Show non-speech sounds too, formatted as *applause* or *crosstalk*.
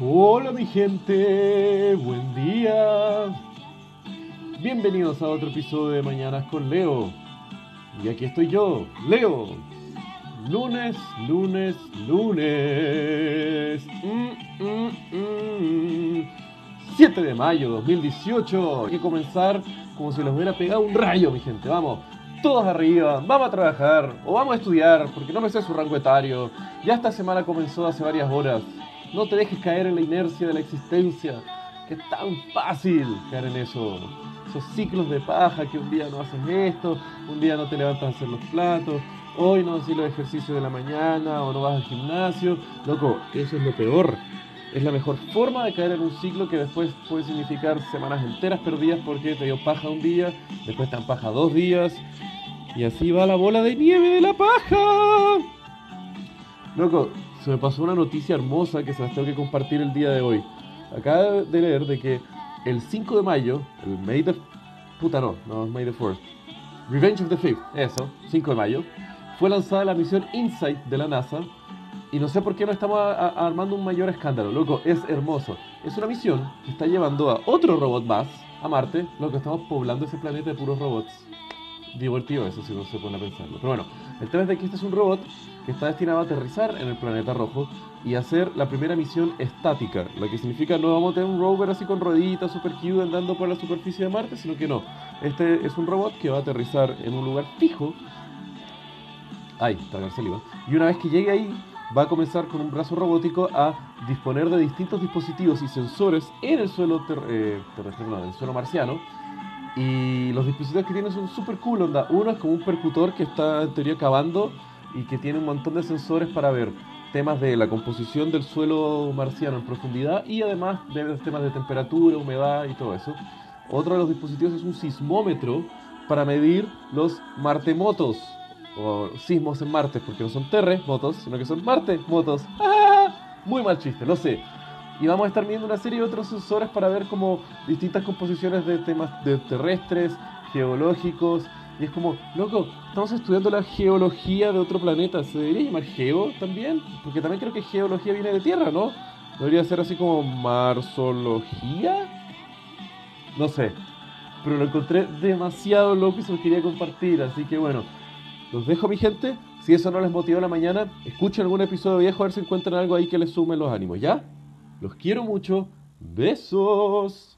Hola mi gente, buen día. Bienvenidos a otro episodio de Mañanas con Leo. Y aquí estoy yo, Leo. Lunes, lunes, lunes. Mm, mm, mm. 7 de mayo 2018. Hay que comenzar como si les hubiera pegado un rayo, mi gente. Vamos, todos arriba, vamos a trabajar o vamos a estudiar, porque no me sé su rango etario. Ya esta semana comenzó hace varias horas. No te dejes caer en la inercia de la existencia, que es tan fácil caer en eso. Esos ciclos de paja que un día no haces esto, un día no te levantas a hacer los platos, hoy no haces los ejercicios de la mañana o no vas al gimnasio. Loco, eso es lo peor. Es la mejor forma de caer en un ciclo que después puede significar semanas enteras perdidas porque te dio paja un día, después te dan paja dos días, y así va la bola de nieve de la paja. Loco, se me pasó una noticia hermosa que se las tengo que compartir el día de hoy. Acabo de leer de que el 5 de mayo, el May the... Puta no, no May the 4th. Revenge of the Fifth, eso, 5 de mayo. Fue lanzada la misión InSight de la NASA. Y no sé por qué no estamos armando un mayor escándalo, loco, es hermoso. Es una misión que está llevando a otro robot más a Marte, lo que estamos poblando ese planeta de puros robots divertido eso si no se pone a pensarlo. Pero bueno, el tema es de que este es un robot que está destinado a aterrizar en el planeta rojo y hacer la primera misión estática, lo que significa no vamos a tener un rover así con rueditas super cute andando por la superficie de Marte, sino que no. Este es un robot que va a aterrizar en un lugar fijo. Ay, tragar saliva. Y una vez que llegue ahí, va a comenzar con un brazo robótico a disponer de distintos dispositivos y sensores en el suelo eh, terrestre, no, en el suelo marciano y los dispositivos que tienen son súper cool, onda. Uno es como un percutor que está en teoría cavando y que tiene un montón de sensores para ver temas de la composición del suelo marciano en profundidad y además de temas de temperatura, humedad y todo eso. Otro de los dispositivos es un sismómetro para medir los martemotos o sismos en Marte, porque no son terremotos, sino que son martemotos. *laughs* Muy mal chiste, lo sé y vamos a estar viendo una serie de otros sensores para ver como distintas composiciones de temas de terrestres, geológicos. Y es como, loco, estamos estudiando la geología de otro planeta. ¿Se debería llamar geo también? Porque también creo que geología viene de tierra, ¿no? ¿Debería ser así como marsología? No sé. Pero lo encontré demasiado loco y se lo quería compartir. Así que bueno, los dejo, mi gente. Si eso no les motiva la mañana, escuchen algún episodio viejo a ver si encuentran algo ahí que les sume los ánimos, ¿ya? Los quiero mucho. Besos.